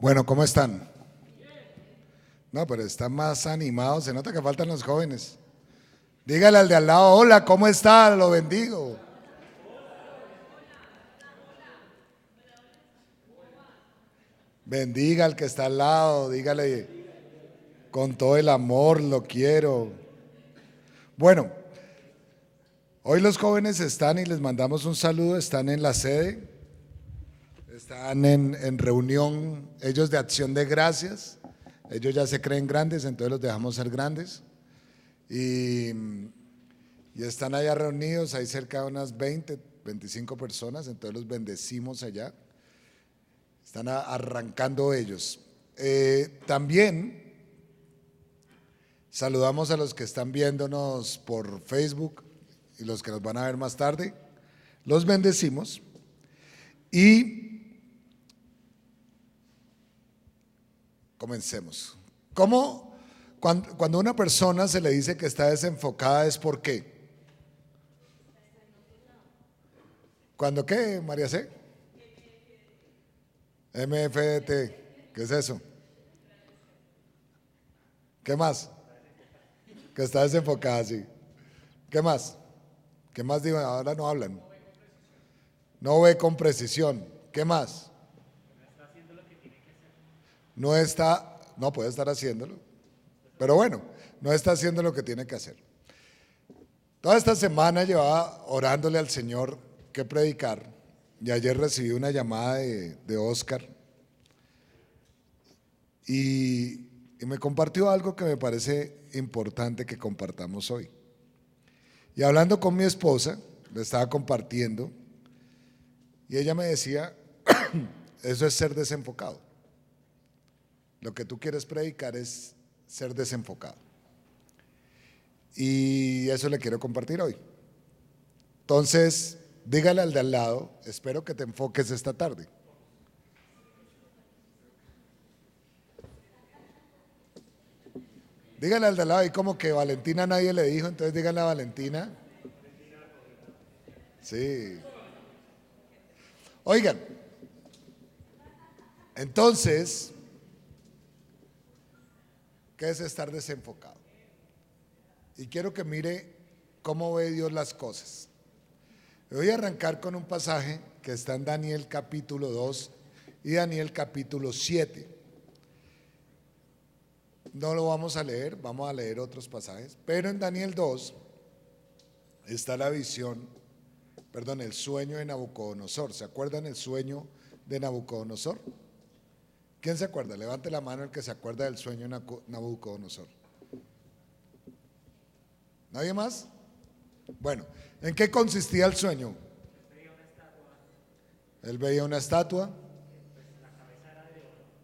Bueno, ¿cómo están? No, pero están más animados. Se nota que faltan los jóvenes. Dígale al de al lado, hola, ¿cómo está? Lo bendigo. Bendiga al que está al lado, dígale con todo el amor, lo quiero. Bueno, hoy los jóvenes están y les mandamos un saludo, están en la sede, están en, reunión, ellos de acción de gracias, ellos ya se creen grandes, entonces los dejamos ser grandes. Y, y están allá reunidos, hay cerca de unas 20, 25 personas, entonces los bendecimos allá. Están arrancando ellos. Eh, también saludamos a los que están viéndonos por Facebook y los que nos van a ver más tarde. Los bendecimos. Y comencemos. ¿Cómo cuando, cuando una persona se le dice que está desenfocada es por qué? ¿Cuándo qué, María C? MFDT, ¿qué es eso? ¿Qué más? Que está desenfocada, sí. ¿Qué más? ¿Qué más digo? Ahora no hablan. No ve con precisión. ¿Qué más? No está, no puede estar haciéndolo. Pero bueno, no está haciendo lo que tiene que hacer. Toda esta semana llevaba orándole al Señor que predicar y ayer recibí una llamada de, Oscar y, y me compartió algo que me parece importante que compartamos hoy. Y hablando con mi esposa, le estaba compartiendo, y ella me decía, eso es ser desenfocado. Lo que tú quieres predicar es ser desenfocado. Y eso le quiero compartir hoy. Entonces, Dígale al de al lado, espero que te enfoques esta tarde. Dígale al de al lado, y como que Valentina nadie le dijo, entonces dígale a Valentina. Sí. Oigan, entonces, ¿qué es estar desenfocado? Y quiero que mire cómo ve Dios las cosas. Voy a arrancar con un pasaje que está en Daniel capítulo 2 y Daniel capítulo 7. No lo vamos a leer, vamos a leer otros pasajes, pero en Daniel 2 está la visión, perdón, el sueño de Nabucodonosor. ¿Se acuerdan el sueño de Nabucodonosor? ¿Quién se acuerda? Levante la mano el que se acuerda del sueño de Nabucodonosor. ¿Nadie más? Bueno, ¿En qué consistía el sueño? Él veía una estatua.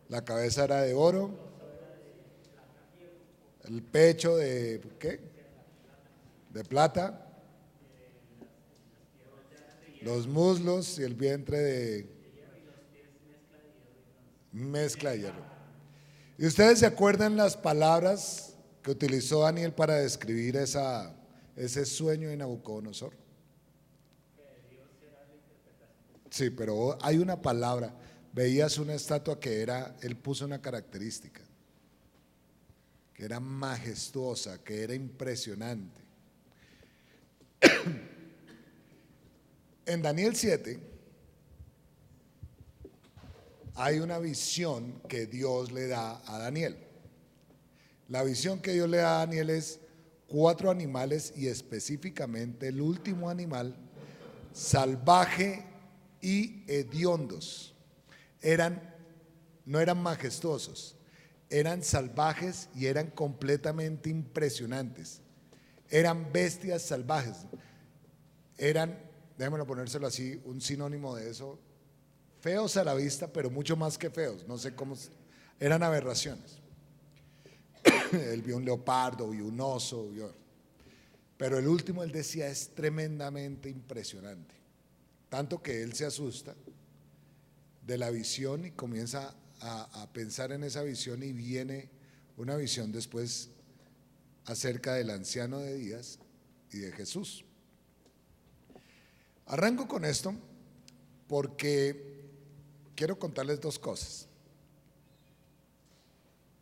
La cabeza era de oro. El pecho de ¿qué? De plata. Los muslos y el vientre de mezcla de hierro. ¿Y ustedes se acuerdan las palabras que utilizó Daniel para describir esa ese sueño de Nabucodonosor. Sí, pero hay una palabra. Veías una estatua que era, él puso una característica, que era majestuosa, que era impresionante. En Daniel 7 hay una visión que Dios le da a Daniel. La visión que Dios le da a Daniel es cuatro animales y específicamente el último animal, salvaje y hediondos. Eran, no eran majestuosos, eran salvajes y eran completamente impresionantes. Eran bestias salvajes. Eran, déjenmelo ponérselo así, un sinónimo de eso, feos a la vista, pero mucho más que feos. No sé cómo, eran aberraciones. él vio un leopardo, vio un oso, pero el último él decía es tremendamente impresionante. Tanto que él se asusta de la visión y comienza a, a pensar en esa visión y viene una visión después acerca del anciano de Díaz y de Jesús. Arranco con esto porque quiero contarles dos cosas.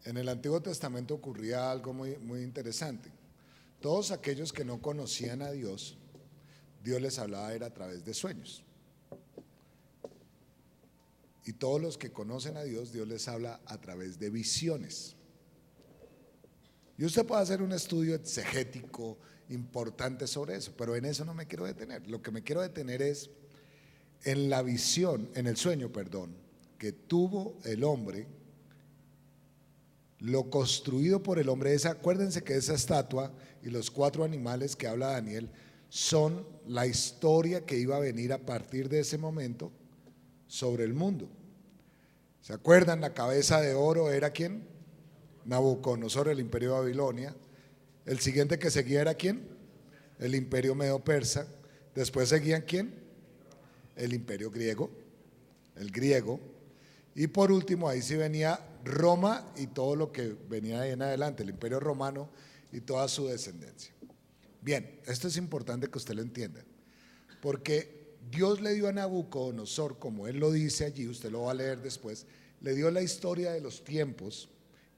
En el Antiguo Testamento ocurría algo muy, muy interesante. Todos aquellos que no conocían a Dios, Dios les hablaba era a través de sueños. Y todos los que conocen a Dios, Dios les habla a través de visiones. Y usted puede hacer un estudio exegético importante sobre eso, pero en eso no me quiero detener. Lo que me quiero detener es en la visión, en el sueño, perdón, que tuvo el hombre, lo construido por el hombre. Esa, acuérdense que esa estatua y los cuatro animales que habla Daniel son la historia que iba a venir a partir de ese momento sobre el mundo. ¿Se acuerdan? La cabeza de oro era quién? Nabucodonosor, el imperio de Babilonia. El siguiente que seguía era quién? El imperio medo-persa. Después seguían quién? El imperio griego, el griego. Y por último, ahí sí venía Roma y todo lo que venía ahí en adelante, el imperio romano y toda su descendencia. Bien, esto es importante que usted lo entienda, porque Dios le dio a Nabucodonosor, como él lo dice allí, usted lo va a leer después, le dio la historia de los tiempos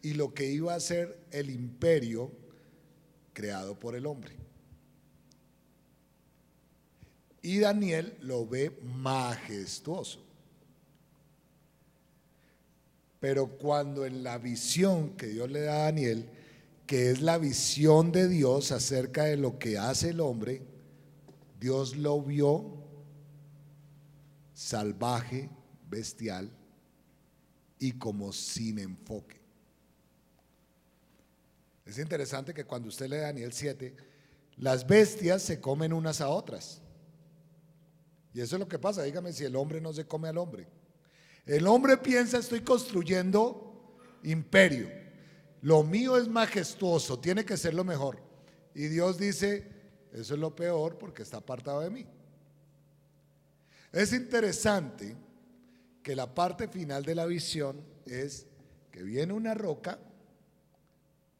y lo que iba a ser el imperio creado por el hombre. Y Daniel lo ve majestuoso. Pero cuando en la visión que Dios le da a Daniel, que es la visión de Dios acerca de lo que hace el hombre, Dios lo vio salvaje, bestial y como sin enfoque. Es interesante que cuando usted lee Daniel 7, las bestias se comen unas a otras. Y eso es lo que pasa, dígame si el hombre no se come al hombre. El hombre piensa, estoy construyendo imperio. Lo mío es majestuoso, tiene que ser lo mejor. Y Dios dice, eso es lo peor porque está apartado de mí. Es interesante que la parte final de la visión es que viene una roca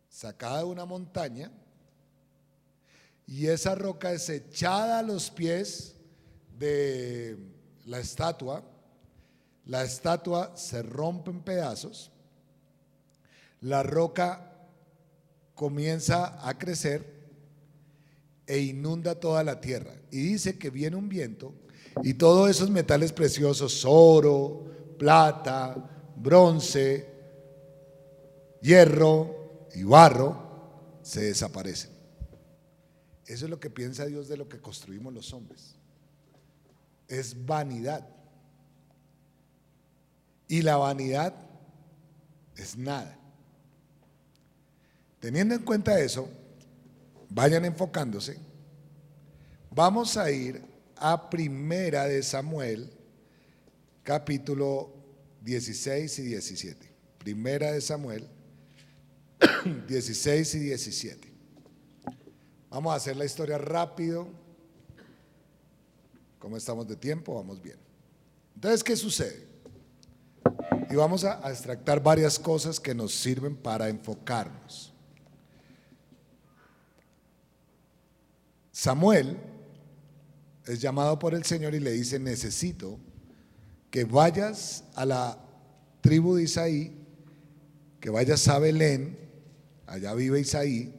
sacada de una montaña y esa roca es echada a los pies de la estatua la estatua se rompe en pedazos, la roca comienza a crecer e inunda toda la tierra. Y dice que viene un viento y todos esos metales preciosos, oro, plata, bronce, hierro y barro, se desaparecen. Eso es lo que piensa Dios de lo que construimos los hombres. Es vanidad. Y la vanidad es nada. Teniendo en cuenta eso, vayan enfocándose. Vamos a ir a Primera de Samuel, capítulo 16 y 17. Primera de Samuel, 16 y 17. Vamos a hacer la historia rápido. ¿Cómo estamos de tiempo? Vamos bien. Entonces, ¿qué sucede? Y vamos a, extractar varias cosas que nos sirven para enfocarnos. Samuel es llamado por el Señor y le dice, necesito que vayas a la tribu de Isaí, que vayas a Belén, allá vive Isaí,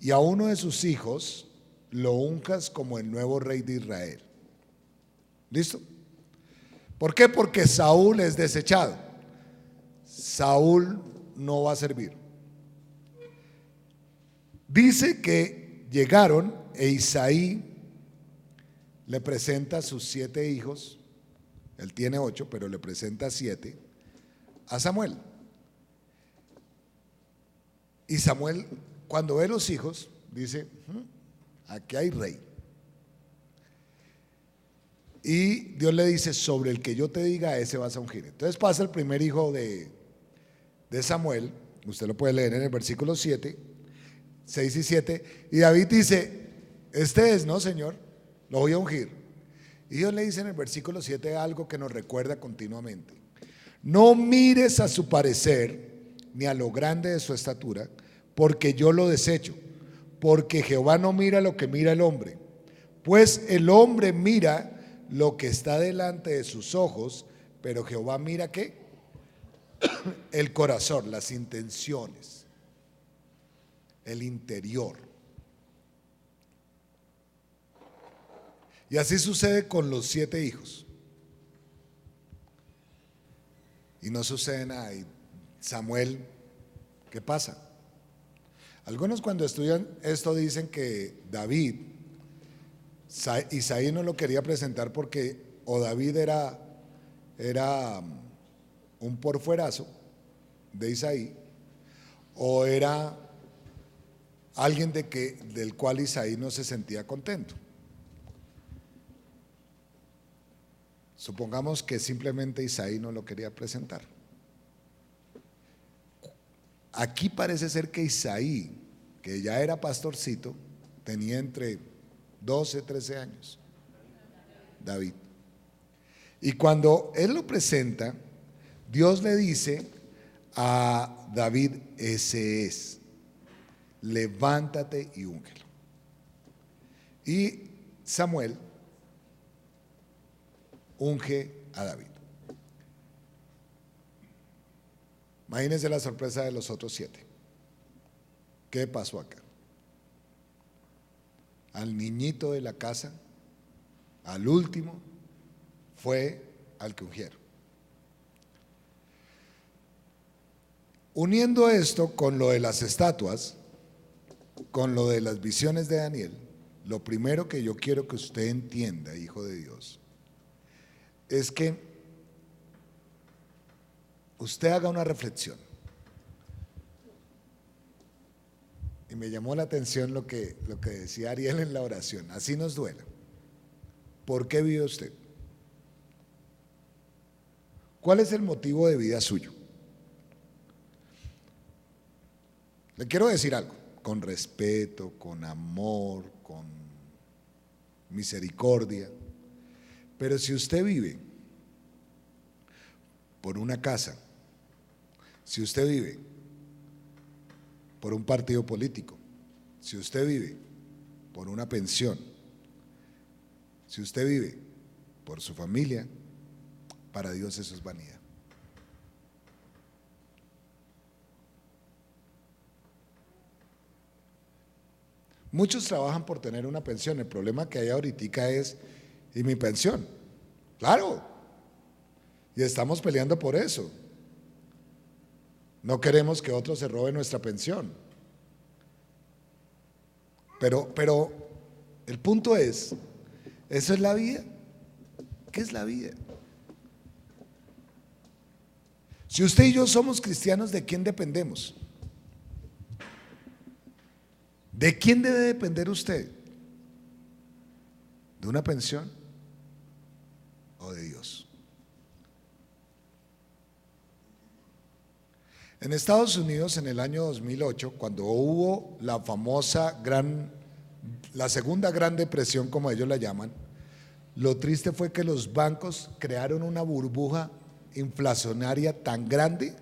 y a uno de sus hijos lo unjas como el nuevo rey de Israel. ¿Listo? ¿Por qué? Porque Saúl es desechado. Saúl no va a servir. Dice que llegaron e Isaí le presenta a sus siete hijos, él tiene ocho, pero le presenta siete, a Samuel. Y Samuel, cuando ve los hijos, dice, aquí hay rey. Y Dios le dice, sobre el que yo te diga, ese vas a ungir. Entonces pasa el primer hijo de, de Samuel, usted lo puede leer en el versículo 7, 6 y 7, y David dice, este es, ¿no, Señor? Lo voy a ungir. Y Dios le dice en el versículo 7 algo que nos recuerda continuamente. No mires a su parecer ni a lo grande de su estatura, porque yo lo desecho, porque Jehová no mira lo que mira el hombre, pues el hombre mira lo que está delante de sus ojos, pero Jehová mira qué? el corazón, las intenciones, el interior. Y así sucede con los siete hijos. Y no sucede nada. Samuel, ¿qué pasa? Algunos cuando estudian esto dicen que David, Isaí no lo quería presentar porque o David era, era um, un porfuerazo de Isaí, o era alguien de que, del cual Isaí no se sentía contento. Supongamos que simplemente Isaí no lo quería presentar. Aquí parece ser que Isaí, que ya era pastorcito, tenía entre 12, 13 años. David. Y cuando él lo presenta, Dios le dice a David, ese es, levántate y úngelo. Y Samuel unge a David. Imagínense la sorpresa de los otros siete. ¿Qué pasó acá? Al niñito de la casa, al último, fue al que ungieron. Uniendo esto con lo de las estatuas, con lo de las visiones de Daniel, lo primero que yo quiero que usted entienda, hijo de Dios, es que usted haga una reflexión. Y me llamó la atención lo que, lo que decía Ariel en la oración. Así nos duela. ¿Por qué vive usted? ¿Cuál es el motivo de vida suyo? Le quiero decir algo, con respeto, con amor, con misericordia. Pero si usted vive por una casa, si usted vive por un partido político, si usted vive por una pensión, si usted vive por su familia, para Dios eso es vanidad. Muchos trabajan por tener una pensión. El problema que hay ahorita es y mi pensión. Claro. Y estamos peleando por eso. No queremos que otros se roben nuestra pensión. Pero, pero el punto es, ¿eso es la vida? ¿Qué es la vida? Si usted y yo somos cristianos, ¿de quién dependemos? ¿De quién debe depender usted? ¿De una pensión? de Dios. En Estados Unidos en el año 2008, cuando hubo la famosa gran, la segunda gran depresión, como ellos la llaman, lo triste fue que los bancos crearon una burbuja inflacionaria tan grande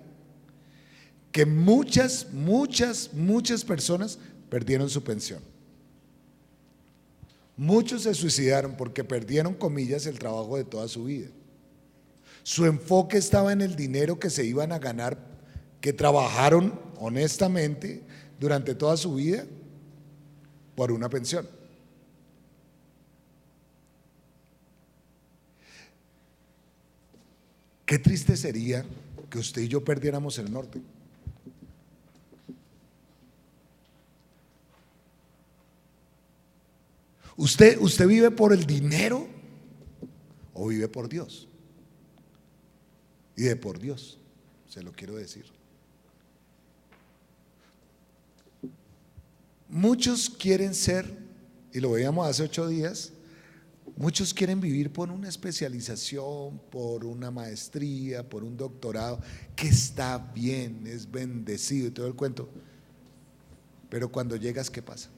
que muchas, muchas, muchas personas perdieron su pensión. Muchos se suicidaron porque perdieron, comillas, el trabajo de toda su vida. Su enfoque estaba en el dinero que se iban a ganar, que trabajaron honestamente durante toda su vida por una pensión. Qué triste sería que usted y yo perdiéramos el norte. ¿Usted, ¿Usted vive por el dinero o vive por Dios? Y de por Dios, se lo quiero decir. Muchos quieren ser, y lo veíamos hace ocho días, muchos quieren vivir por una especialización, por una maestría, por un doctorado, que está bien, es bendecido y todo el cuento. Pero cuando llegas, ¿qué pasa?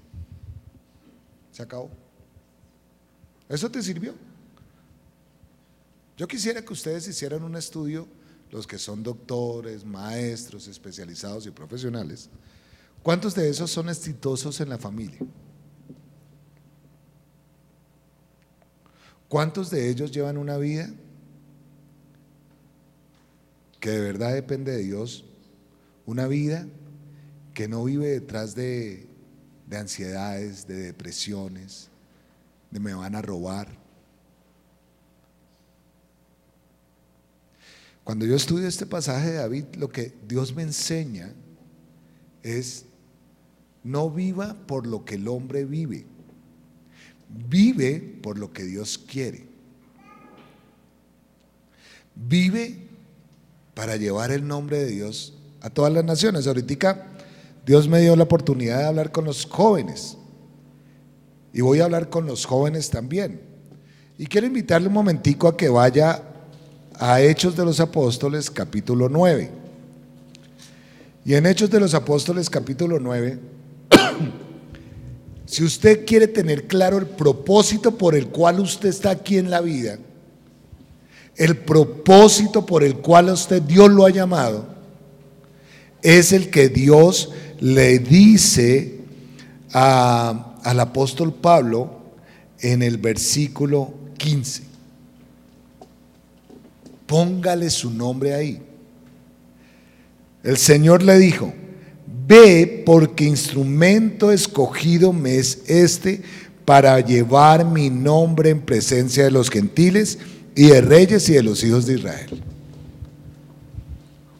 Se acabó. ¿Eso te sirvió? Yo quisiera que ustedes hicieran un estudio, los que son doctores, maestros, especializados y profesionales, ¿cuántos de esos son exitosos en la familia? ¿Cuántos de ellos llevan una vida que de verdad depende de Dios, una vida que no vive detrás de, de ansiedades, de depresiones, de me van a robar. Cuando yo estudio este pasaje de David, lo que Dios me enseña es no viva por lo que el hombre vive, vive por lo que Dios quiere. Vive para llevar el nombre de Dios a todas las naciones. Ahorita Dios me dio la oportunidad de hablar con los jóvenes y voy a hablar con los jóvenes también. Y quiero invitarle un momentico a que vaya a Hechos de los Apóstoles capítulo 9. Y en Hechos de los Apóstoles capítulo 9 Si usted quiere tener claro el propósito por el cual usted está aquí en la vida, el propósito por el cual usted Dios lo ha llamado, es el que Dios le dice al apóstol Pablo en el versículo 15. Póngale su nombre ahí. El Señor le dijo, Ve porque instrumento escogido me es este para llevar mi nombre en presencia de los gentiles y de reyes y de los hijos de Israel.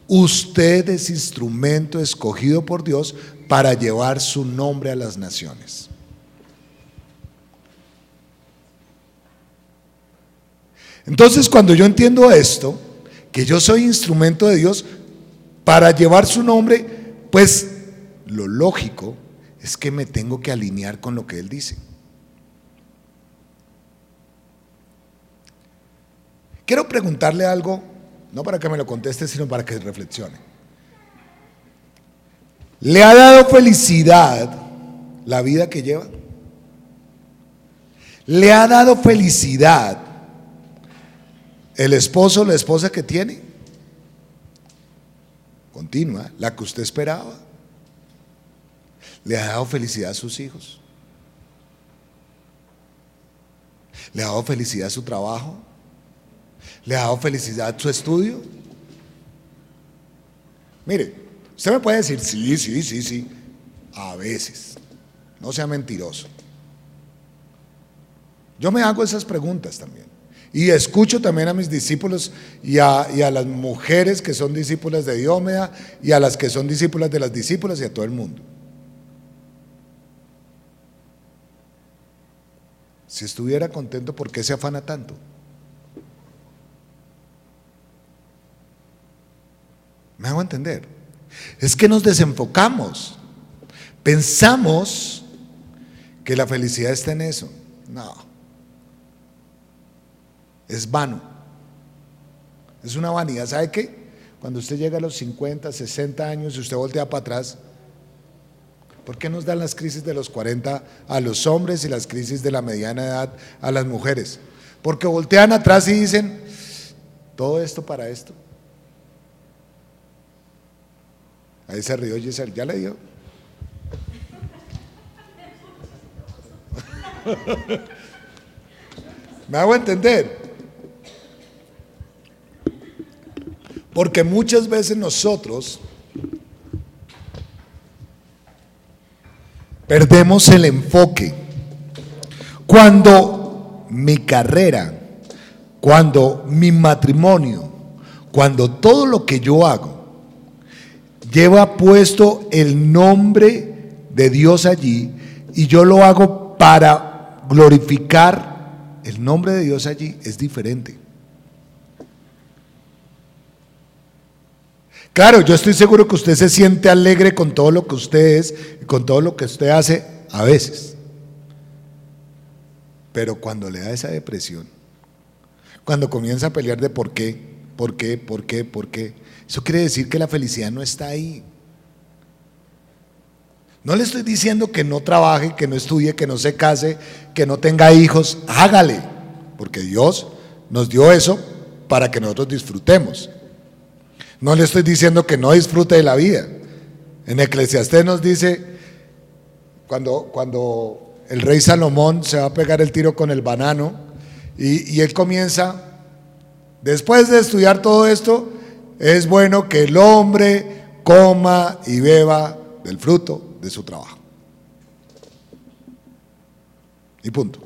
Usted es instrumento escogido por Dios para llevar su nombre a las naciones. Entonces cuando yo entiendo esto, que yo soy instrumento de Dios para llevar su nombre, pues lo lógico es que me tengo que alinear con lo que Él dice. Quiero preguntarle algo, no para que me lo conteste, sino para que reflexione. ¿Le ha dado felicidad la vida que lleva? ¿Le ha dado felicidad el esposo o la esposa que tiene? Continua, la que usted esperaba. ¿Le ha dado felicidad a sus hijos? ¿Le ha dado felicidad a su trabajo? ¿Le ha dado felicidad a su estudio? Mire, usted me puede decir, sí, sí, sí, sí, a veces. No sea mentiroso. Yo me hago esas preguntas también. Y escucho también a mis discípulos y a, y a las mujeres que son discípulas de Diómeda y a las que son discípulas de las discípulas y a todo el mundo. Si estuviera contento, ¿por qué se afana tanto? ¿Me hago entender? Es que nos desenfocamos. Pensamos que la felicidad está en eso. No. Es vano. Es una vanidad. ¿Sabe qué? Cuando usted llega a los 50, 60 años y usted voltea para atrás, ¿Por qué nos dan las crisis de los 40 a los hombres y las crisis de la mediana edad a las mujeres? Porque voltean atrás y dicen, todo esto para esto. Ahí se rió Giselle, ya le dio. ¿Me hago entender? Porque muchas veces nosotros Perdemos el enfoque. Cuando mi carrera, cuando mi matrimonio, cuando todo lo que yo hago lleva puesto el nombre de Dios allí y yo lo hago para glorificar el nombre de Dios allí, es diferente. Claro, yo estoy seguro que usted se siente alegre con todo lo que usted es y con todo lo que usted hace a veces. Pero cuando le da esa depresión, cuando comienza a pelear de por qué, por qué, por qué, por qué, eso quiere decir que la felicidad no está ahí. No le estoy diciendo que no trabaje, que no estudie, que no se case, que no tenga hijos. Hágale, porque Dios nos dio eso para que nosotros disfrutemos. No le estoy diciendo que no disfrute de la vida. En Eclesiastés nos dice, cuando, cuando el rey Salomón se va a pegar el tiro con el banano, y, y él comienza, después de estudiar todo esto, es bueno que el hombre coma y beba del fruto de su trabajo. Y punto.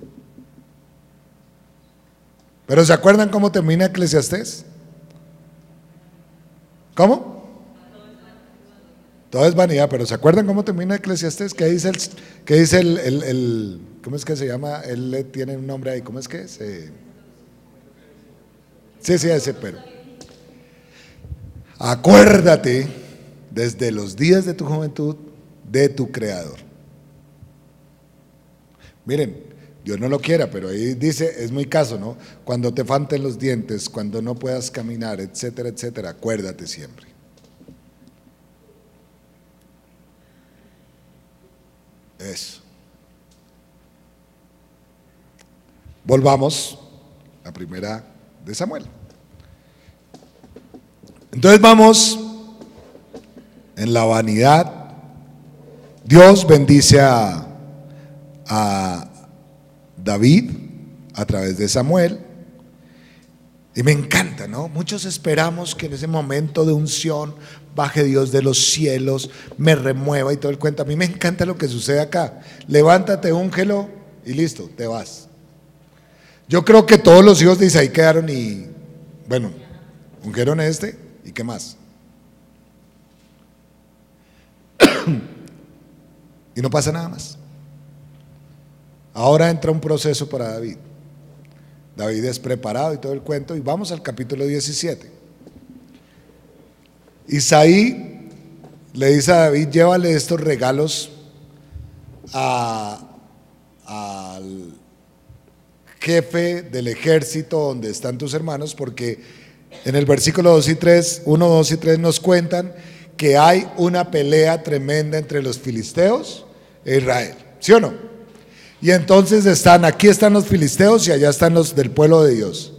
Pero ¿se acuerdan cómo termina Eclesiastés? ¿Cómo? Todo es vanidad, pero ¿se acuerdan cómo termina Eclesiastés? ¿Qué dice el, qué dice el, ¿cómo es que se llama? Él tiene un nombre ahí, ¿cómo es que? Eh, sí, sí, ese, pero. Acuérdate desde los días de tu juventud de tu creador. Miren, Dios no lo quiera, pero ahí dice, es muy caso, ¿no? Cuando te falten los dientes, cuando no puedas caminar, etcétera, etcétera, acuérdate siempre. Eso. Volvamos a primera de Samuel. Entonces vamos en la vanidad. Dios bendice a, a David a través de Samuel. Y me encanta, ¿no? Muchos esperamos que en ese momento de unción baje Dios de los cielos, me remueva y todo el cuento. A mí me encanta lo que sucede acá. Levántate, úngelo y listo, te vas. Yo creo que todos los hijos de Isaí quedaron y, bueno, ungieron este y qué más. y no pasa nada más. Ahora entra un proceso para David. David es preparado y todo el cuento. Y vamos al capítulo 17. Isaí le dice a David, llévale estos regalos al jefe del ejército donde están tus hermanos, porque en el versículo 2 y 3, 1, 2 y 3 nos cuentan que hay una pelea tremenda entre los filisteos e Israel. ¿Sí o no? Y entonces están, aquí están los filisteos y allá están los del pueblo de Dios.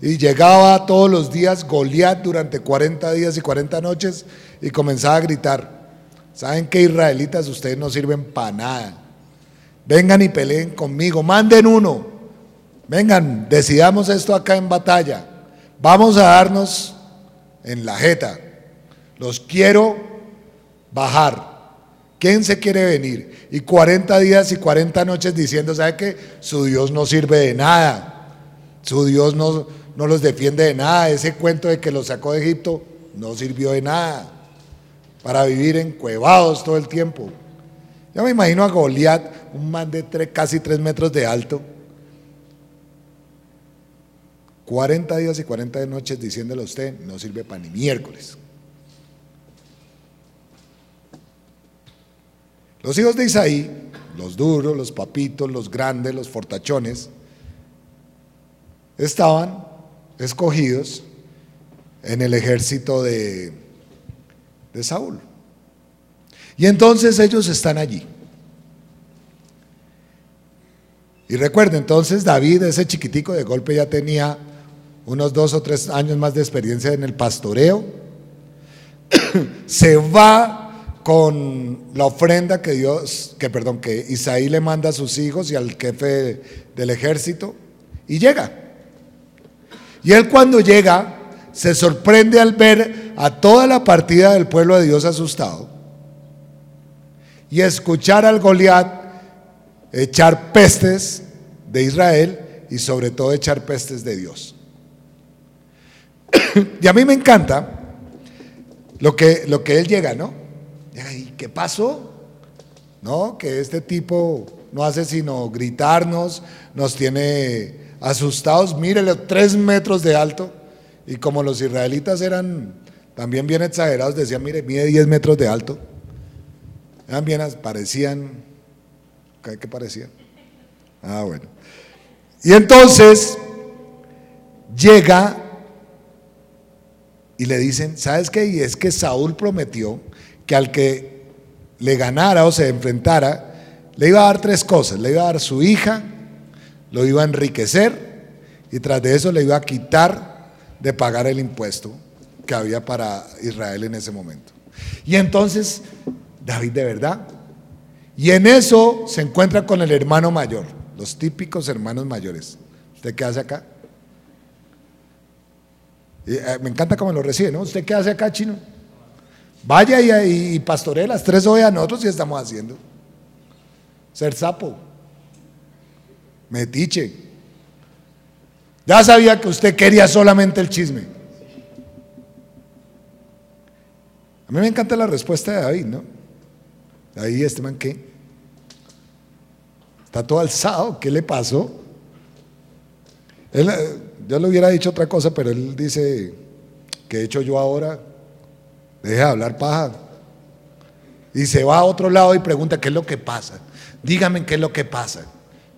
Y llegaba todos los días Goliat durante 40 días y 40 noches y comenzaba a gritar, ¿saben qué israelitas ustedes no sirven para nada? Vengan y peleen conmigo, manden uno. Vengan, decidamos esto acá en batalla. Vamos a darnos en la jeta. Los quiero bajar. ¿Quién se quiere venir? Y 40 días y 40 noches diciendo, ¿sabe qué? Su Dios no sirve de nada. Su Dios no, no los defiende de nada. Ese cuento de que los sacó de Egipto no sirvió de nada. Para vivir encuevados todo el tiempo. Yo me imagino a Goliat, un man de casi 3 metros de alto. 40 días y 40 noches diciéndole a usted, no sirve para ni miércoles. Los hijos de Isaí, los duros, los papitos, los grandes, los fortachones, estaban escogidos en el ejército de, de Saúl. Y entonces ellos están allí. Y recuerden, entonces David, ese chiquitico de golpe ya tenía unos dos o tres años más de experiencia en el pastoreo. Se va con la ofrenda que Dios, que perdón, que Isaí le manda a sus hijos y al jefe del ejército y llega. Y él cuando llega se sorprende al ver a toda la partida del pueblo de Dios asustado y escuchar al Goliat echar pestes de Israel y sobre todo echar pestes de Dios. y a mí me encanta lo que, lo que él llega, ¿no? ¿Y qué pasó? ¿No? Que este tipo no hace sino gritarnos, nos tiene asustados. Mírele, tres metros de alto. Y como los israelitas eran también bien exagerados, decían, mire, mide 10 metros de alto. Eran bien, parecían, ¿qué parecían? Ah, bueno. Y entonces llega y le dicen, ¿sabes qué? Y es que Saúl prometió que al que le ganara o se enfrentara, le iba a dar tres cosas. Le iba a dar su hija, lo iba a enriquecer y tras de eso le iba a quitar de pagar el impuesto que había para Israel en ese momento. Y entonces, David de verdad. Y en eso se encuentra con el hermano mayor, los típicos hermanos mayores. ¿Usted qué hace acá? Eh, me encanta cómo lo recibe, ¿no? ¿Usted qué hace acá, chino? Vaya y, y las tres ovejas, nosotros sí estamos haciendo. Ser sapo, metiche. Ya sabía que usted quería solamente el chisme. A mí me encanta la respuesta de David, ¿no? David, este man, ¿qué? Está todo alzado, ¿qué le pasó? Él, eh, yo le hubiera dicho otra cosa, pero él dice, ¿qué he hecho yo ahora? Deje de hablar paja. Y se va a otro lado y pregunta, ¿qué es lo que pasa? Dígame qué es lo que pasa.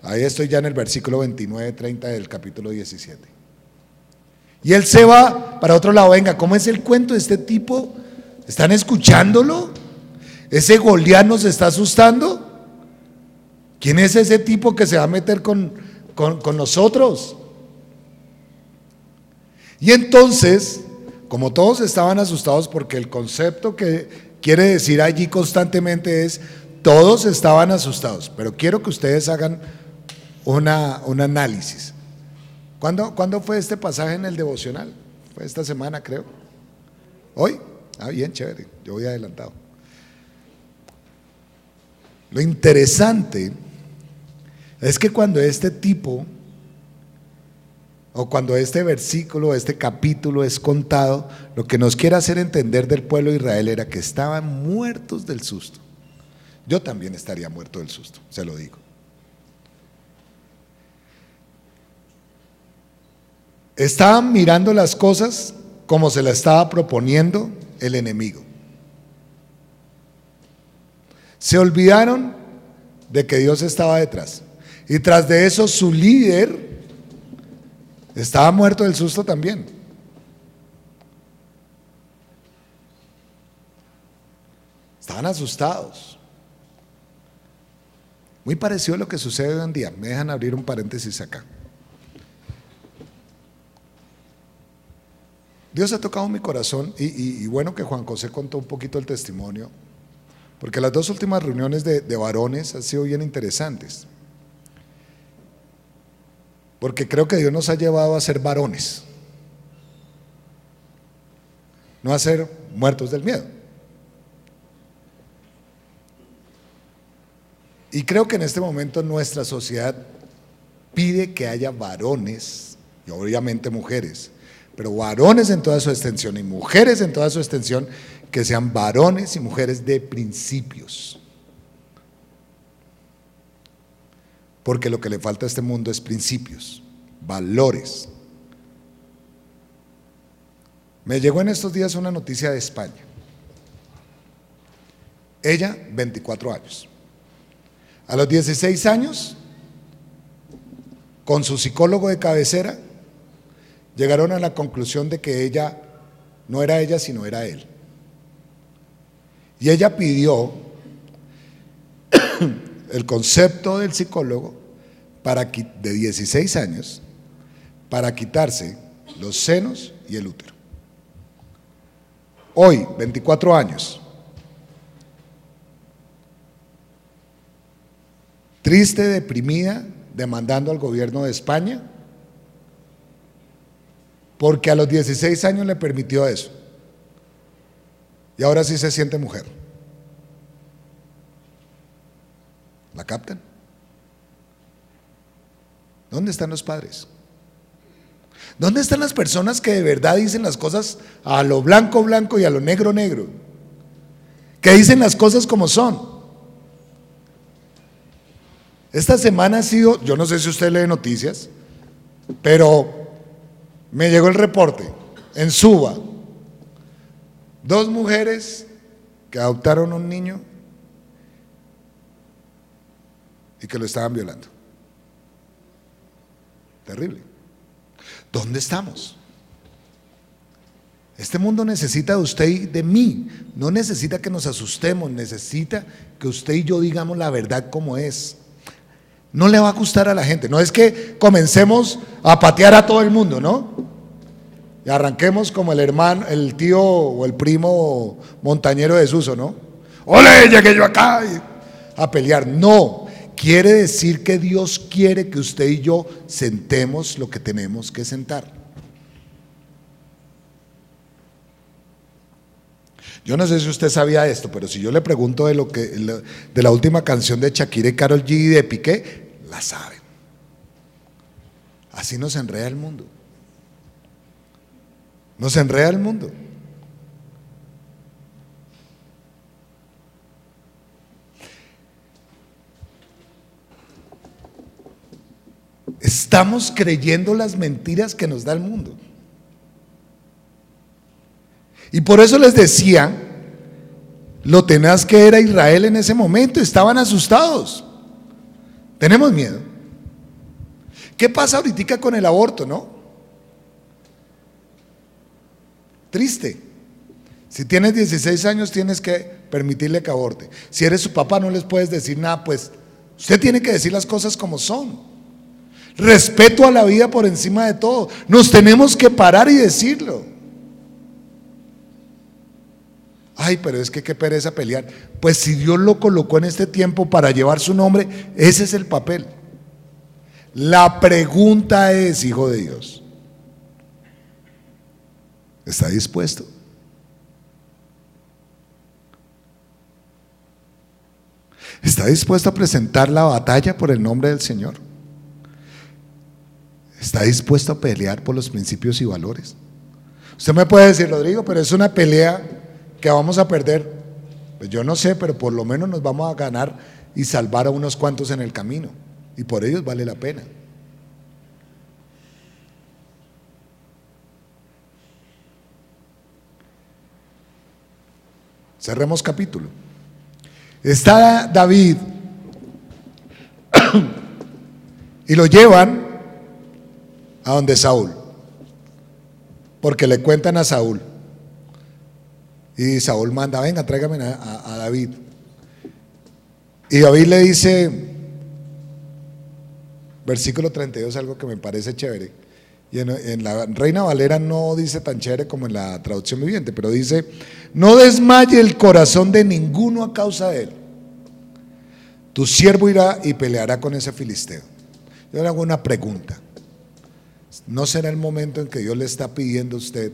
Ahí estoy ya en el versículo 29, 30 del capítulo 17. Y él se va para otro lado. Venga, ¿cómo es el cuento de este tipo? ¿Están escuchándolo? ¿Ese Goliat nos está asustando? ¿Quién es ese tipo que se va a meter con, con nosotros? Y entonces, como todos estaban asustados porque el concepto que quiere decir allí constantemente es, todos estaban asustados, pero quiero que ustedes hagan una, un análisis. ¿Cuándo, ¿Cuándo fue este pasaje en el devocional? Fue esta semana, creo. ¿Hoy? Ah, bien, chévere, yo voy adelantado. Lo interesante es que cuando este tipo o cuando este versículo, este capítulo es contado, lo que nos quiere hacer entender del pueblo de Israel era que estaban muertos del susto. Yo también estaría muerto del susto, se lo digo. Estaban mirando las cosas como se las estaba proponiendo el enemigo. Se olvidaron de que Dios estaba detrás. Y tras de eso su líder estaba muerto del susto también. Estaban asustados. Muy parecido a lo que sucede hoy en día. Me dejan abrir un paréntesis acá. Dios ha tocado mi corazón y, bueno que Juan José contó un poquito el testimonio, porque las dos últimas reuniones de varones han sido bien interesantes. Porque creo que Dios nos ha llevado a ser varones, no a ser muertos del miedo. Y creo que en este momento nuestra sociedad pide que haya varones, y obviamente mujeres, pero varones en toda su extensión y mujeres en toda su extensión, que sean varones y mujeres de principios. Porque lo que le falta a este mundo es principios, valores. Me llegó en estos días una noticia de España. Ella, 24 años. A los 16 años, con su psicólogo de cabecera, llegaron a la conclusión de que ella no era ella, sino era él. Y ella pidió el concepto del psicólogo para, de 16 años para quitarse los senos y el útero. Hoy, 24 años. Triste, deprimida, demandando al gobierno de España, porque a los 16 años le permitió eso. Y ahora sí se siente mujer. ¿La captan? ¿Dónde están los padres? ¿Dónde están las personas que de verdad dicen las cosas a lo blanco blanco y a lo negro negro? Que dicen las cosas como son. Esta semana ha sido, yo no sé si usted lee noticias, pero me llegó el reporte en Suba. Dos mujeres que adoptaron un niño y que lo estaban violando. Terrible. ¿Dónde estamos? Este mundo necesita de usted y de mí. No necesita que nos asustemos, necesita que usted y yo digamos la verdad como es. No le va a gustar a la gente. No es que comencemos a patear a todo el mundo, ¿no? Y arranquemos como el hermano, el tío o el primo montañero de Suso, ¿no? ¡Ole, llegué yo acá! A pelear. No, Quiere decir que Dios quiere que usted y yo sentemos lo que tenemos que sentar. Yo no sé si usted sabía esto, pero si yo le pregunto de, lo que, de la última canción de Shakira y Carol G y de Piqué, la saben. Así nos enreda el mundo. Nos enreda el mundo. Estamos creyendo las mentiras que nos da el mundo. Y por eso les decía lo tenaz que era Israel en ese momento. Estaban asustados. Tenemos miedo. ¿Qué pasa ahorita con el aborto, no? Triste. Si tienes 16 años tienes que permitirle que aborte. Si eres su papá no les puedes decir nada, pues usted tiene que decir las cosas como son. Respeto a la vida por encima de todo. Nos tenemos que parar y decirlo. Ay, pero es que qué pereza pelear. Pues si Dios lo colocó en este tiempo para llevar su nombre, ese es el papel. La pregunta es, hijo de Dios, ¿está dispuesto? ¿Está dispuesto a presentar la batalla por el nombre del Señor? ¿Está dispuesto a pelear por los principios y valores? Usted me puede decir, Rodrigo, pero es una pelea que vamos a perder. Pues yo no sé, pero por lo menos nos vamos a ganar y salvar a unos cuantos en el camino. Y por ellos vale la pena. Cerremos capítulo. Está David y lo llevan a donde Saúl, porque le cuentan a Saúl. Y Saúl manda, venga, tráigame a, David. Y David le dice, versículo 32, algo que me parece chévere. Y en, en, la Reina Valera no dice tan chévere como en la traducción viviente, pero dice, no desmaye el corazón de ninguno a causa de él. Tu siervo irá y peleará con ese filisteo. Yo le hago una pregunta. ¿No será el momento en que Dios le está pidiendo a usted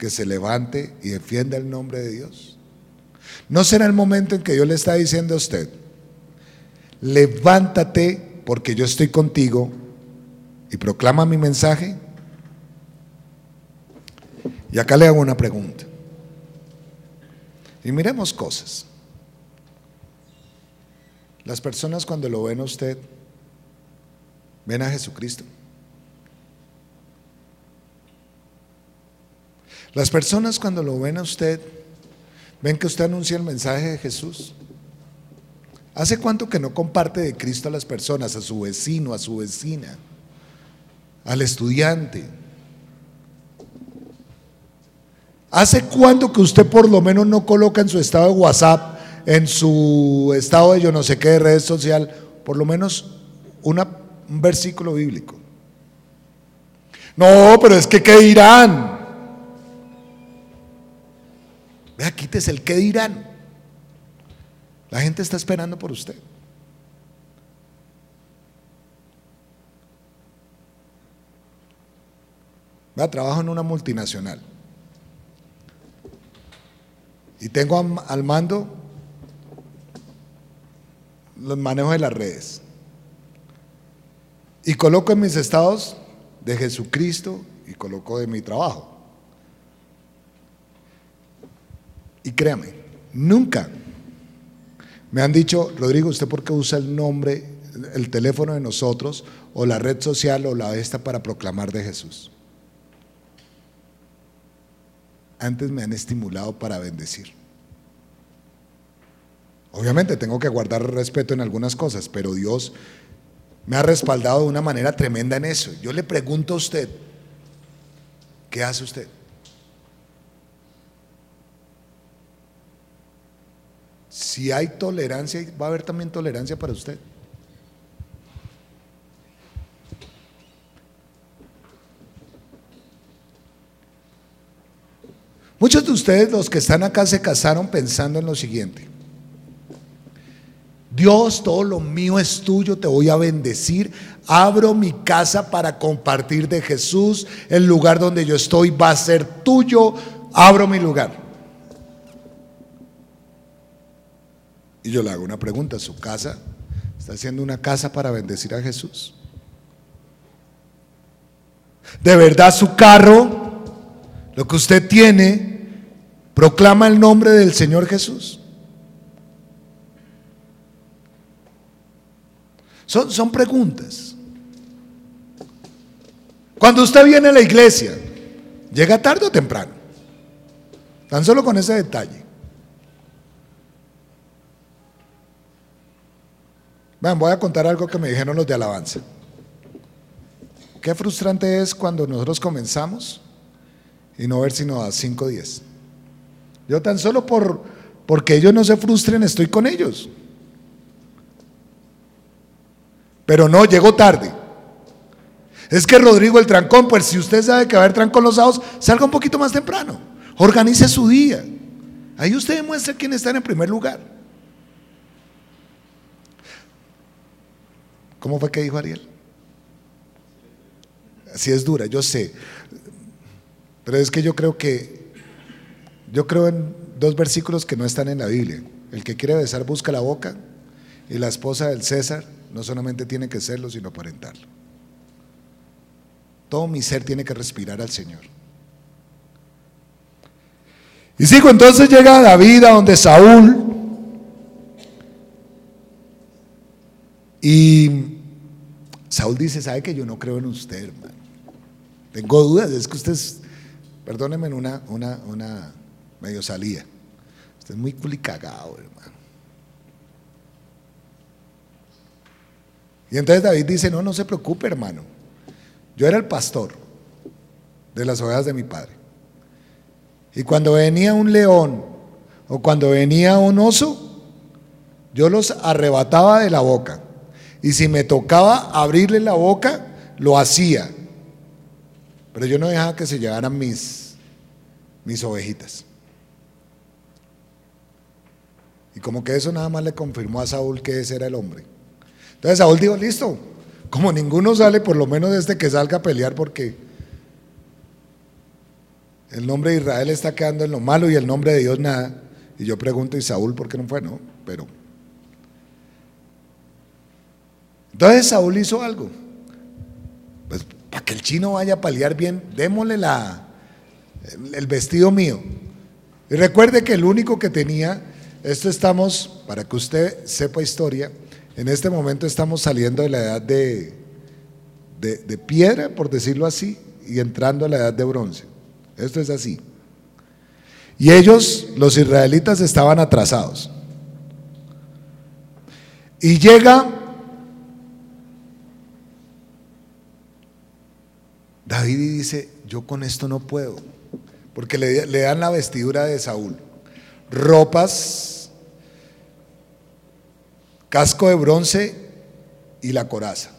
que se levante y defienda el nombre de Dios. ¿No será el momento en que Dios le está diciendo a usted, levántate porque yo estoy contigo y proclama mi mensaje? Y acá le hago una pregunta. Y miremos cosas. Las personas cuando lo ven a usted, ven a Jesucristo. Las personas cuando lo ven a usted, ven que usted anuncia el mensaje de Jesús. ¿Hace cuánto que no comparte de Cristo a las personas, a su vecino, a su vecina, al estudiante? ¿Hace cuánto que usted por lo menos no coloca en su estado de WhatsApp, en su estado de yo no sé qué de red social, por lo menos un versículo bíblico? No, pero es que ¿qué dirán? Vea, quítese el qué dirán. La gente está esperando por usted. Vea, trabajo en una multinacional. Y tengo al mando los manejos de las redes. Y coloco en mis estados de Jesucristo y coloco de mi trabajo. Y créame, nunca me han dicho, Rodrigo, ¿usted por qué usa el nombre, el teléfono de nosotros o la red social o la esta para proclamar de Jesús? Antes me han estimulado para bendecir. Obviamente tengo que guardar respeto en algunas cosas, pero Dios me ha respaldado de una manera tremenda en eso. Yo le pregunto a usted, ¿qué hace usted? Si hay tolerancia, va a haber también tolerancia para usted. Muchos de ustedes, los que están acá, se casaron pensando en lo siguiente. Dios, todo lo mío es tuyo, te voy a bendecir. Abro mi casa para compartir de Jesús. El lugar donde yo estoy va a ser tuyo. Abro mi lugar. Y yo le hago una pregunta, ¿su casa está haciendo una casa para bendecir a Jesús? ¿De verdad su carro, lo que usted tiene, proclama el nombre del Señor Jesús? Son, son preguntas. Cuando usted viene a la iglesia, llega tarde o temprano. Tan solo con ese detalle. Voy a contar algo que me dijeron los de alabanza. Qué frustrante es cuando nosotros comenzamos y no ver sino a 5 o Yo tan solo por porque ellos no se frustren estoy con ellos. Pero no, llego tarde. Es que Rodrigo el trancón, pues si usted sabe que va a haber trancón los salga un poquito más temprano. Organice su día. Ahí usted demuestra quién está en primer lugar. ¿Cómo fue que dijo Ariel? Así es dura, yo sé. Pero es que yo creo que, yo creo en dos versículos que no están en la Biblia. El que quiere besar busca la boca y la esposa del César no solamente tiene que serlo, sino aparentarlo. Todo mi ser tiene que respirar al Señor. Y sigo, entonces llega David a donde Saúl Y Saúl dice, ¿sabe que yo no creo en usted, hermano? Tengo dudas, es que usted es, perdóneme una, una, una medio salida. Usted es muy culicagado, hermano. Y entonces David dice, no, no se preocupe, hermano. Yo era el pastor de las ovejas de mi padre. Y cuando venía un león o cuando venía un oso, yo los arrebataba de la boca y si me tocaba abrirle la boca, lo hacía. Pero yo no dejaba que se llevaran mis, mis ovejitas. Y como que eso nada más le confirmó a Saúl que ese era el hombre. Entonces Saúl dijo, listo, como ninguno sale, por lo menos este que salga a pelear porque el nombre de Israel está quedando en lo malo y el nombre de Dios nada. Y yo pregunto, ¿y Saúl por qué no fue? No, pero Entonces Saúl hizo algo. Pues para que el chino vaya a paliar bien, démosle la, el vestido mío. Y recuerde que el único que tenía, esto estamos, para que usted sepa historia, en este momento estamos saliendo de la edad de, de, de piedra, por decirlo así, y entrando a la edad de bronce. Esto es así. Y ellos, los israelitas, estaban atrasados. Y llega David dice, yo con esto no puedo, porque le, dan la vestidura de Saúl, ropas, casco de bronce y la coraza.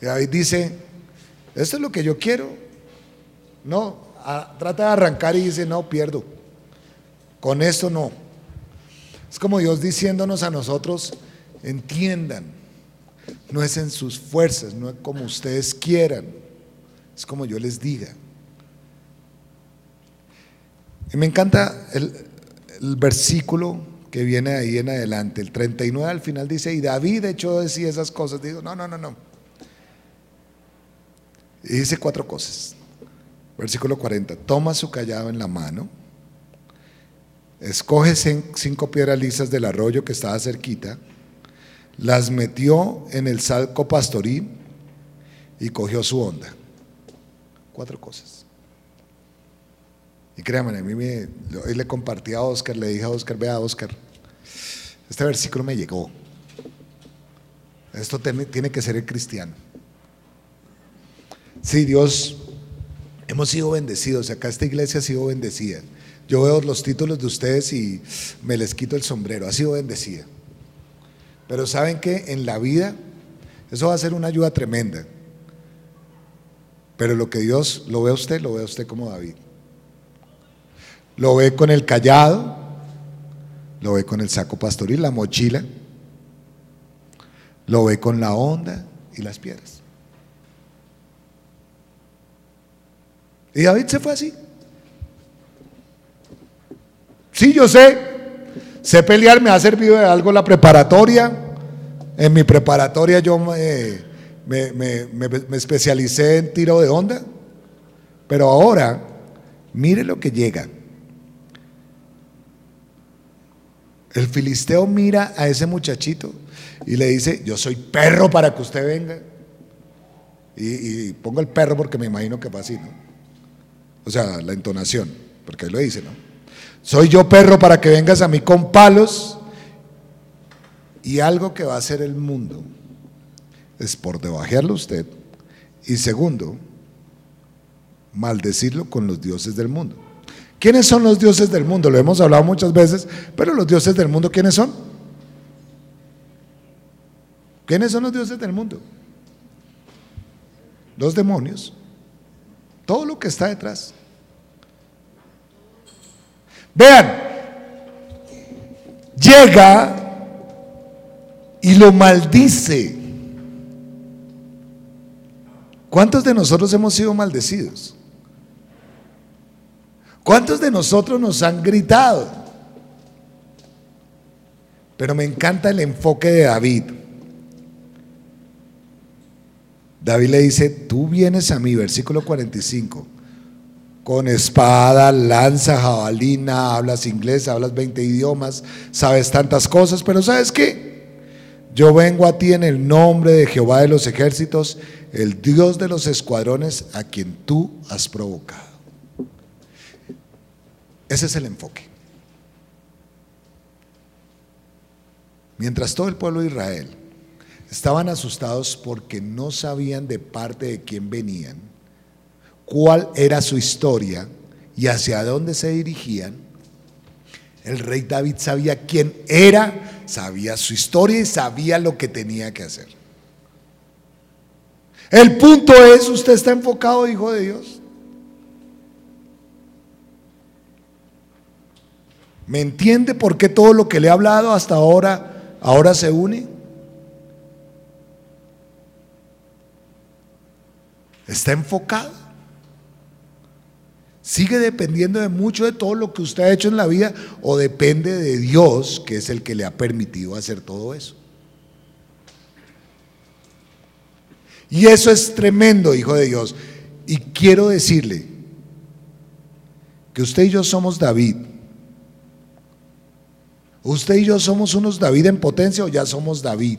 Y David dice, esto es lo que yo quiero. No, trata de arrancar y dice, no, pierdo. Con esto no. Es como Dios diciéndonos a nosotros, entiendan no es en sus fuerzas, no es como ustedes quieran, es como yo les diga. Y me encanta el, versículo que viene ahí en adelante, el 39 al final dice, y David echó de sí esas cosas. Digo, no, no, no, no. Y dice cuatro cosas. Versículo 40, toma su callado en la mano, escoge cinco piedras lisas del arroyo que estaba cerquita, las metió en el salco pastoril y cogió su onda. Cuatro cosas. Y créanme, a mí me, le compartí a Oscar, le dije a Oscar, vea Oscar, este versículo me llegó. Esto tiene que ser el cristiano. Sí, Dios, hemos sido bendecidos, acá esta iglesia ha sido bendecida. Yo veo los títulos de ustedes y me les quito el sombrero, ha sido bendecida. Pero saben que en la vida eso va a ser una ayuda tremenda. Pero lo que Dios lo ve a usted, lo ve a usted como David. Lo ve con el callado, lo ve con el saco pastoril, la mochila, lo ve con la onda y las piedras. Y David se fue así. Sí, yo sé. Sé pelear, me ha servido de algo la preparatoria. En mi preparatoria yo me, me, especialicé en tiro de onda. Pero ahora, mire lo que llega. El filisteo mira a ese muchachito y le dice, yo soy perro para que usted venga. Y, pongo el perro porque me imagino que va así, ¿no? O sea, la entonación, porque él lo dice, ¿no? Soy yo perro para que vengas a mí con palos y algo que va a hacer el mundo es por debajearlo usted y segundo, maldecirlo con los dioses del mundo. ¿Quiénes son los dioses del mundo? Lo hemos hablado muchas veces, pero los dioses del mundo, ¿quiénes son? ¿Quiénes son los dioses del mundo? Los demonios, todo lo que está detrás. Vean, llega y lo maldice. ¿Cuántos de nosotros hemos sido maldecidos? ¿Cuántos de nosotros nos han gritado? Pero me encanta el enfoque de David. David le dice, tú vienes a mí, versículo 45, con espada, lanza, jabalina, hablas inglés, hablas 20 idiomas, sabes tantas cosas, pero ¿sabes qué? Yo vengo a ti en el nombre de Jehová de los ejércitos, el Dios de los escuadrones, a quien tú has provocado. Ese es el enfoque. Mientras todo el pueblo de Israel estaban asustados porque no sabían de parte de quién venían, cuál era su historia y hacia dónde se dirigían, el rey David sabía quién era, sabía su historia y sabía lo que tenía que hacer. El punto es, usted está enfocado, hijo de Dios. ¿Me entiende por qué todo lo que le he hablado hasta ahora, ahora se une? ¿Está enfocado? ¿Sigue dependiendo de mucho de todo lo que usted ha hecho en la vida o depende de Dios, que es el que le ha permitido hacer todo eso? Y eso es tremendo, hijo de Dios. Y quiero decirle que usted y yo somos David ¿Usted y yo somos unos David en potencia o ya somos David?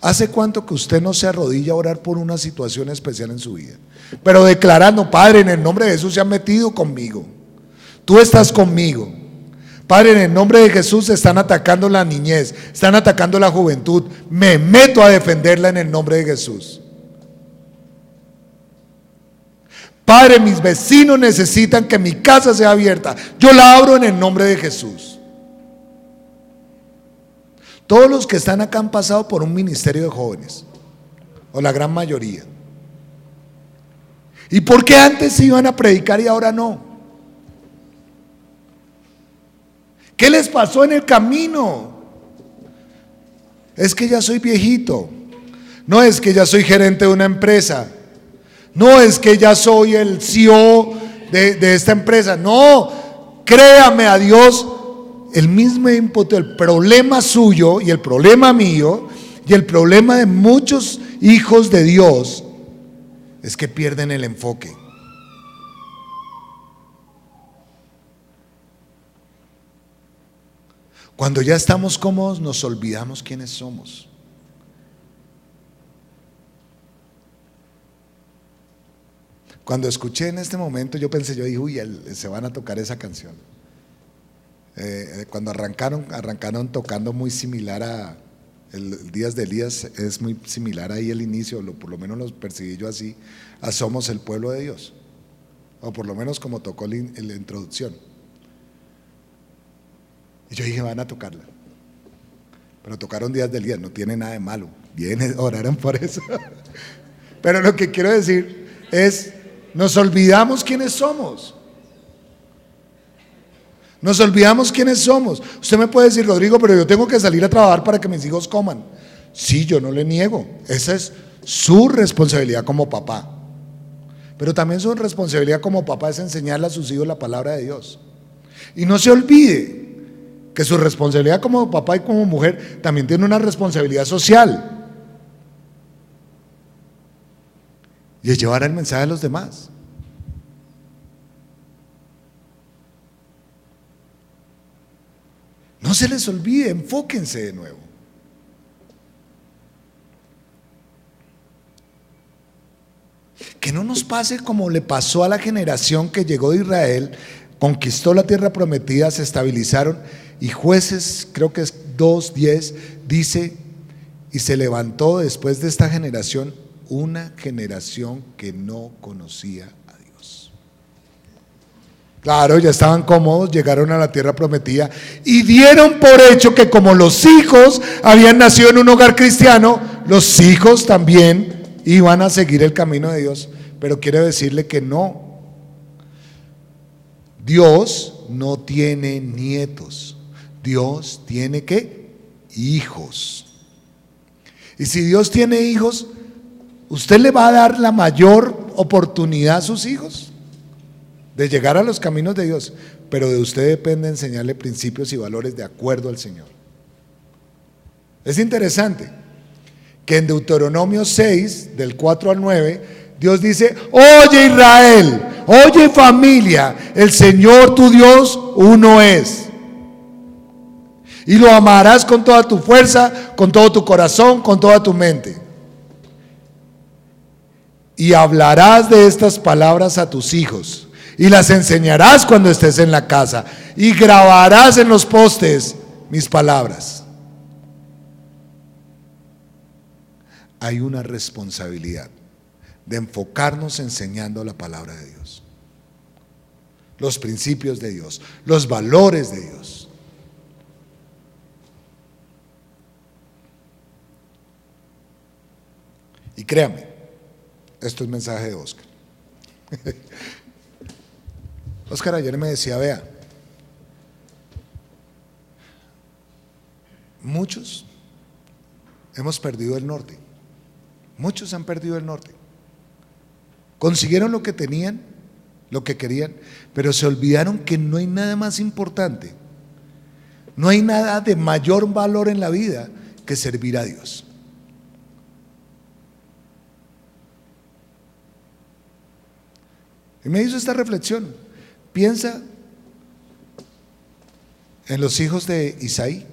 ¿Hace cuánto que usted no se arrodilla a orar por una situación especial en su vida? Pero declarando, Padre, en el nombre de Jesús se ha metido conmigo. Tú estás conmigo. Padre, en el nombre de Jesús están atacando la niñez, están atacando la juventud. Me meto a defenderla en el nombre de Jesús. Padre, mis vecinos necesitan que mi casa sea abierta. Yo la abro en el nombre de Jesús. Todos los que están acá han pasado por un ministerio de jóvenes, o la gran mayoría. ¿Y por qué antes iban a predicar y ahora no? ¿Qué les pasó en el camino? Es que ya soy viejito. No es que ya soy gerente de una empresa. No es que ya soy el CEO de, esta empresa. No, créame a Dios, el mismo ímpetu, el problema suyo y el problema mío y el problema de muchos hijos de Dios es que pierden el enfoque. Cuando ya estamos cómodos nos olvidamos quiénes somos. Cuando escuché en este momento, yo pensé, yo dije, uy, se van a tocar esa canción. Eh, cuando arrancaron, arrancaron tocando muy similar a el, Días de Elías, es muy similar ahí el inicio, por lo menos lo percibí yo así, a Somos el pueblo de Dios. O por lo menos como tocó la, la introducción. Y yo dije, van a tocarla. Pero tocaron Días de Elías, no tiene nada de malo. Bien, oraron por eso. Pero lo que quiero decir es nos olvidamos quiénes somos. Nos olvidamos quiénes somos. Usted me puede decir, Rodrigo, pero yo tengo que salir a trabajar para que mis hijos coman. Sí, yo no le niego. Esa es su responsabilidad como papá. pero también su responsabilidad como papá es enseñarle a sus hijos la palabra de Dios. Y no se olvide que su responsabilidad como papá y como mujer también tiene una responsabilidad social. Y es llevar el mensaje a los demás. No se les olvide, enfóquense de nuevo. Que no nos pase como le pasó a la generación que llegó de Israel, conquistó la tierra prometida, se estabilizaron y jueces, creo que es 2.10, dice, y se levantó después de esta generación una generación que no conocía. Claro, ya estaban cómodos, llegaron a la tierra prometida y dieron por hecho que como los hijos habían nacido en un hogar cristiano, los hijos también iban a seguir el camino de Dios, pero quiero decirle que no. Dios no tiene nietos. Dios tiene que hijos. Y si Dios tiene hijos, ¿usted le va a dar la mayor oportunidad a sus hijos de llegar a los caminos de Dios? Pero de usted depende enseñarle principios y valores de acuerdo al Señor. Es interesante que en Deuteronomio 6, del 4 al 9, Dios dice, oye Israel, oye familia, el Señor tu Dios uno es. Y lo amarás con toda tu fuerza, con todo tu corazón, con toda tu mente. Y hablarás de estas palabras a tus hijos. Y las enseñarás cuando estés en la casa. Y grabarás en los postes mis palabras. hay una responsabilidad de enfocarnos enseñando la palabra de Dios, los principios de Dios, los valores de Dios. Y créame, esto es mensaje de Oscar. Oscar ayer me decía, vea, muchos hemos perdido el norte. Muchos han perdido el norte. Consiguieron lo que tenían, lo que querían, pero se olvidaron que no hay nada más importante. No hay nada de mayor valor en la vida que servir a Dios. Y me hizo esta reflexión. Piensa en los hijos de Isaí.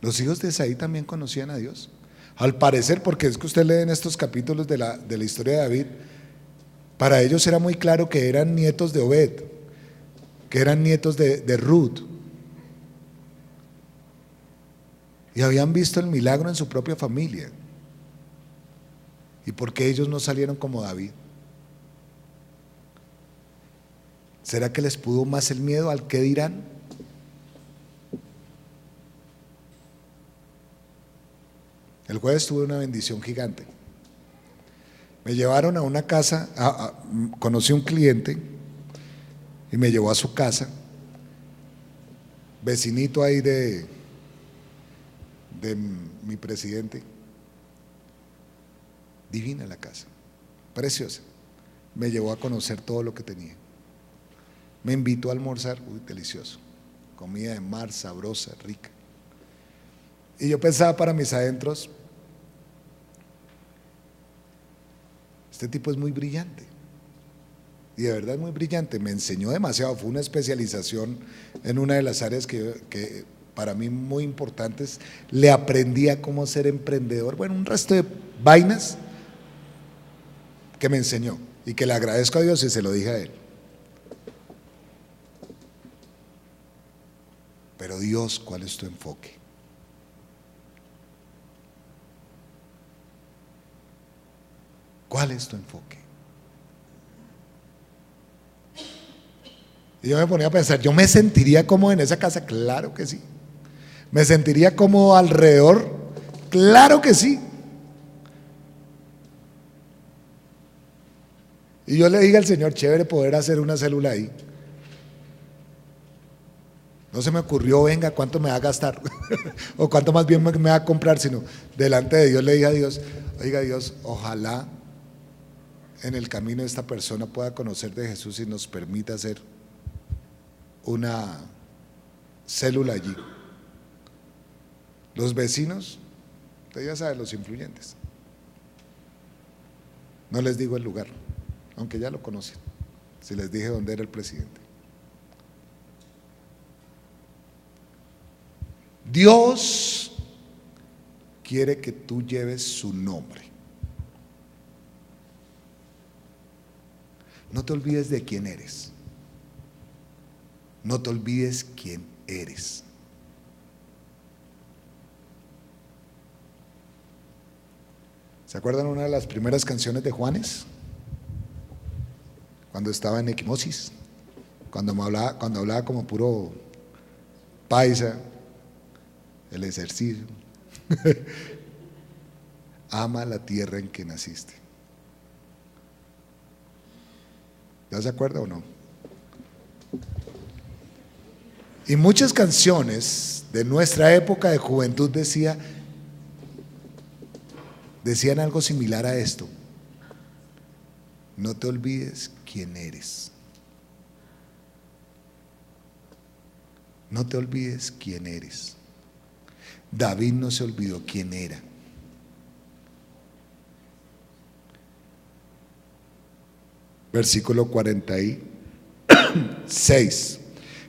Los hijos de Isaí también conocían a Dios. Al parecer, porque es que usted lee en estos capítulos de la, de la historia de David, para ellos era muy claro que eran nietos de Obed, que eran nietos de, de Ruth. Y habían visto el milagro en su propia familia. ¿Y por qué ellos no salieron como David? ¿Será que les pudo más el miedo al que dirán? El jueves tuve una bendición gigante. Me llevaron a una casa, conocí a un cliente y me llevó a su casa, vecinito ahí de, de mi presidente. Divina la casa, preciosa. Me llevó a conocer todo lo que tenía. Me invitó a almorzar, uy, delicioso. Comida de mar, sabrosa, rica. Y yo pensaba para mis adentros, Este tipo es muy brillante. Y de verdad es muy brillante. Me enseñó demasiado. Fue una especialización en una de las áreas que, para mí muy importantes. Le aprendí a cómo ser emprendedor. Bueno, un resto de vainas que me enseñó y que le agradezco a Dios y se lo dije a él. Pero Dios, ¿cuál es tu enfoque? ¿Cuál es tu enfoque? Y yo me ponía a pensar, ¿yo me sentiría como en esa casa? Claro que sí. ¿Me sentiría como alrededor? Claro que sí. Y yo le dije al Señor, chévere poder hacer una célula ahí. No se me ocurrió, venga, ¿cuánto me va a gastar? o cuánto más bien me va a comprar, sino delante de Dios le dije a Dios, oiga Dios, ojalá en el camino esta persona pueda conocer de Jesús y nos permita hacer una célula allí. Los vecinos, usted ya sabe, los influyentes. No les digo el lugar, aunque ya lo conocen, si les dije dónde era el presidente. Dios quiere que tú lleves su nombre. No te olvides de quién eres. No te olvides quién eres. ¿Se acuerdan una de las primeras canciones de Juanes? Cuando estaba en equimosis, cuando, me hablaba, cuando hablaba como puro paisa, el ejercicio. Ama la tierra en que naciste. ¿Ya se acuerda o no? Y muchas canciones de nuestra época de juventud decía, decían algo similar a esto. No te olvides quién eres. No te olvides quién eres. David no se olvidó quién era. Versículo 46.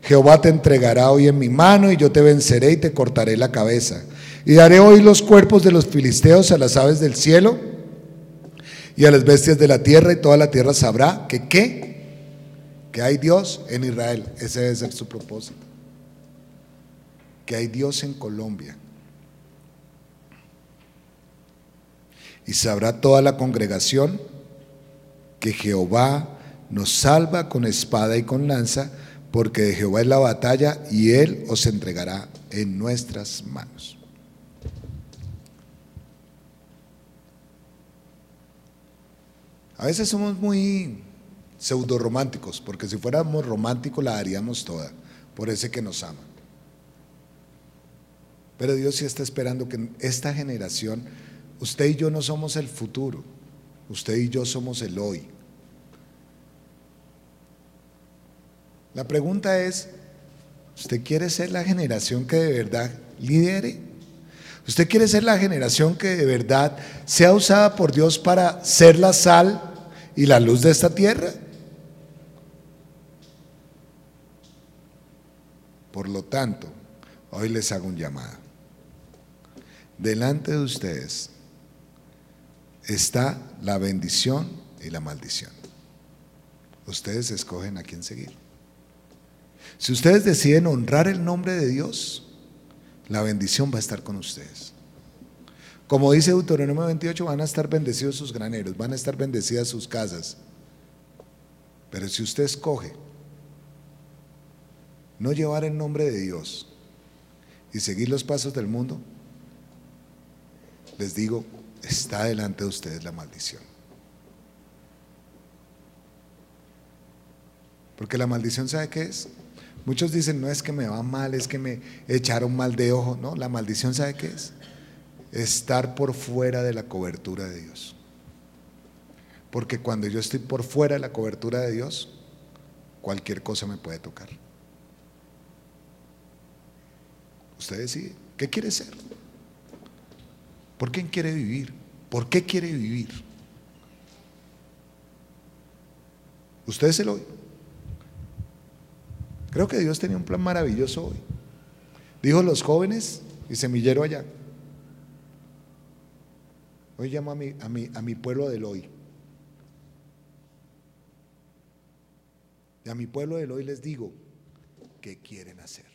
Jehová te entregará hoy en mi mano y yo te venceré y te cortaré la cabeza. Y daré hoy los cuerpos de los filisteos a las aves del cielo y a las bestias de la tierra y toda la tierra sabrá que qué, que hay Dios en Israel. Ese debe ser su propósito. Que hay Dios en Colombia. Y sabrá toda la congregación que Jehová nos salva con espada y con lanza, porque de Jehová es la batalla y Él os entregará en nuestras manos. A veces somos muy pseudo románticos, porque si fuéramos románticos la haríamos toda, por ese que nos ama. Pero Dios sí está esperando que esta generación, usted y yo no somos el futuro, usted y yo somos el hoy. La pregunta es, ¿usted quiere ser la generación que de verdad lidere? ¿Usted quiere ser la generación que de verdad sea usada por Dios para ser la sal y la luz de esta tierra? Por lo tanto, hoy les hago un llamado. Delante de ustedes está la bendición y la maldición. Ustedes escogen a quién seguir. Si ustedes deciden honrar el nombre de Dios, la bendición va a estar con ustedes. Como dice Deuteronomio 28, van a estar bendecidos sus graneros, van a estar bendecidas sus casas. Pero si usted escoge no llevar el nombre de Dios y seguir los pasos del mundo, les digo, está delante de ustedes la maldición. Porque la maldición, ¿sabe qué es? Muchos dicen, no es que me va mal, es que me echaron mal de ojo. No, la maldición, ¿sabe qué es? Estar por fuera de la cobertura de Dios. Porque cuando yo estoy por fuera de la cobertura de Dios, cualquier cosa me puede tocar. Usted decide, ¿qué quiere ser? ¿Por quién quiere vivir? ¿Por qué quiere vivir? Usted se lo Creo que Dios tenía un plan maravilloso hoy. Dijo los jóvenes y semillero allá. Hoy llamo a mi, a mi, a mi pueblo del hoy. Y a mi pueblo del hoy les digo, ¿qué quieren hacer?